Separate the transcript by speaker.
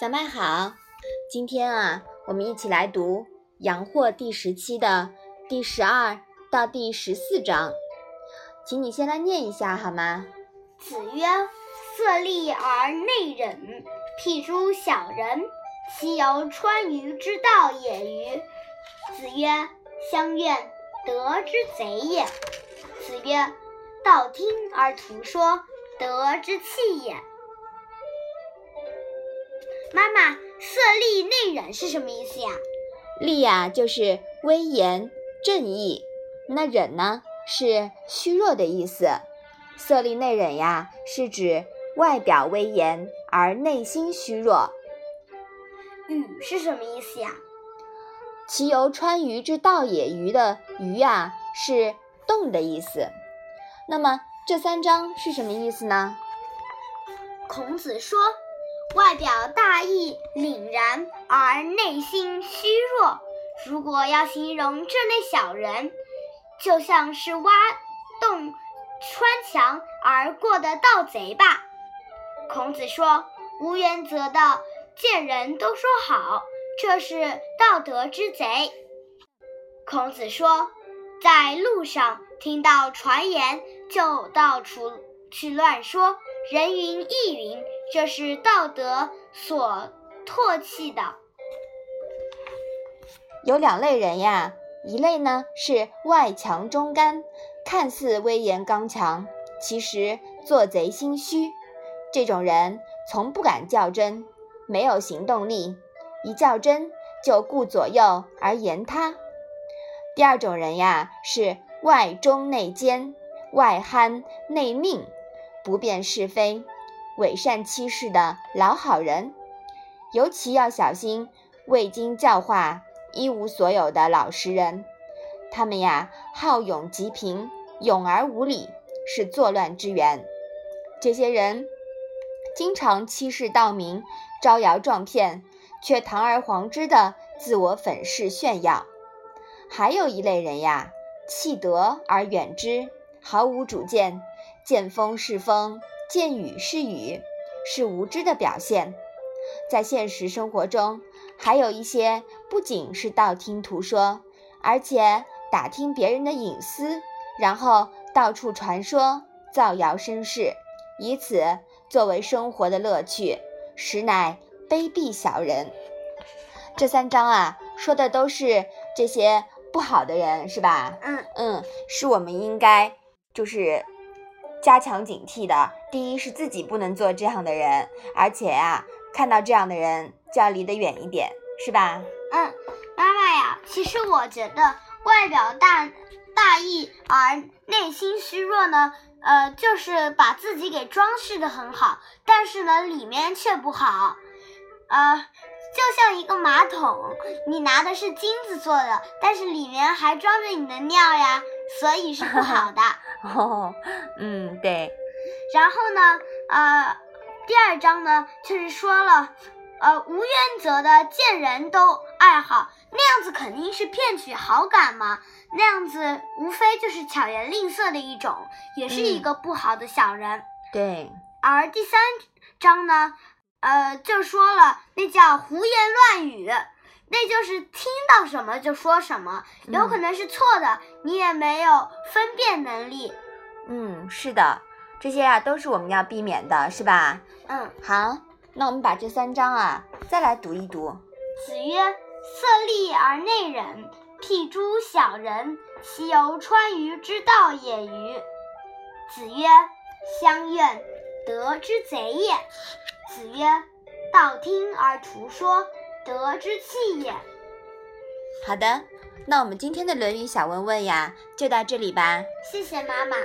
Speaker 1: 小麦好，今天啊，我们一起来读《阳货》第十期的第十二到第十四章，请你先来念一下好吗？
Speaker 2: 子曰：“色厉而内荏，譬诸小人，其犹川渝之道也与？”子曰：“乡愿，德之贼也。”子曰：“道听而图说，德之弃也。”妈妈，色厉内荏是什么意思呀？
Speaker 1: 厉呀，就是威严、正义；那忍呢，是虚弱的意思。色厉内荏呀，是指外表威严而内心虚弱。
Speaker 2: 禹是什么意思呀？
Speaker 1: 其由川渝之道也。渝的渝呀，是动的意思。那么这三章是什么意思呢？
Speaker 2: 孔子说。外表大义凛然，而内心虚弱。如果要形容这类小人，就像是挖洞穿墙而过的盗贼吧。孔子说：“无原则的见人都说好，这是道德之贼。”孔子说：“在路上听到传言，就到处去乱说，人云亦云。”这是道德所唾弃的。
Speaker 1: 有两类人呀，一类呢是外强中干，看似威严刚强，其实做贼心虚。这种人从不敢较真，没有行动力，一较真就顾左右而言他。第二种人呀，是外忠内奸，外憨内佞，不辨是非。伪善欺世的老好人，尤其要小心未经教化、一无所有的老实人。他们呀，好勇极平，勇而无礼，是作乱之源。这些人经常欺世盗名、招摇撞骗，却堂而皇之的自我粉饰炫耀。还有一类人呀，弃德而远之，毫无主见，见风是风。见雨是雨，是无知的表现。在现实生活中，还有一些不仅是道听途说，而且打听别人的隐私，然后到处传说、造谣生事，以此作为生活的乐趣，实乃卑鄙小人。这三章啊，说的都是这些不好的人，是吧？
Speaker 2: 嗯
Speaker 1: 嗯，是我们应该就是。加强警惕的，第一是自己不能做这样的人，而且呀，看到这样的人就要离得远一点，是吧？
Speaker 2: 嗯，妈妈呀，其实我觉得外表大大义而内心虚弱呢，呃，就是把自己给装饰的很好，但是呢，里面却不好，呃，就像一个马桶，你拿的是金子做的，但是里面还装着你的尿呀，所以是不好的。
Speaker 1: 哦，嗯，对。
Speaker 2: 然后呢，呃，第二章呢，就是说了，呃，无原则的见人都爱好，那样子肯定是骗取好感嘛。那样子无非就是巧言令色的一种，也是一个不好的小人。
Speaker 1: 对。
Speaker 2: 而第三章呢，呃，就说了，那叫胡言乱语，那就是听到什么就说什么，有可能是错的，你也没有分辨能力。
Speaker 1: 嗯，是的，这些呀都是我们要避免的，是吧？
Speaker 2: 嗯，
Speaker 1: 好，那我们把这三章啊再来读一读。
Speaker 2: 子曰：“色厉而内荏，譬诸小人，其犹川渝之道也与？”子曰：“乡愿，德之贼也。”子曰：“道听而图说，德之气也。”
Speaker 1: 好的，那我们今天的《论语》小问问呀，就到这里吧。
Speaker 2: 谢谢妈妈。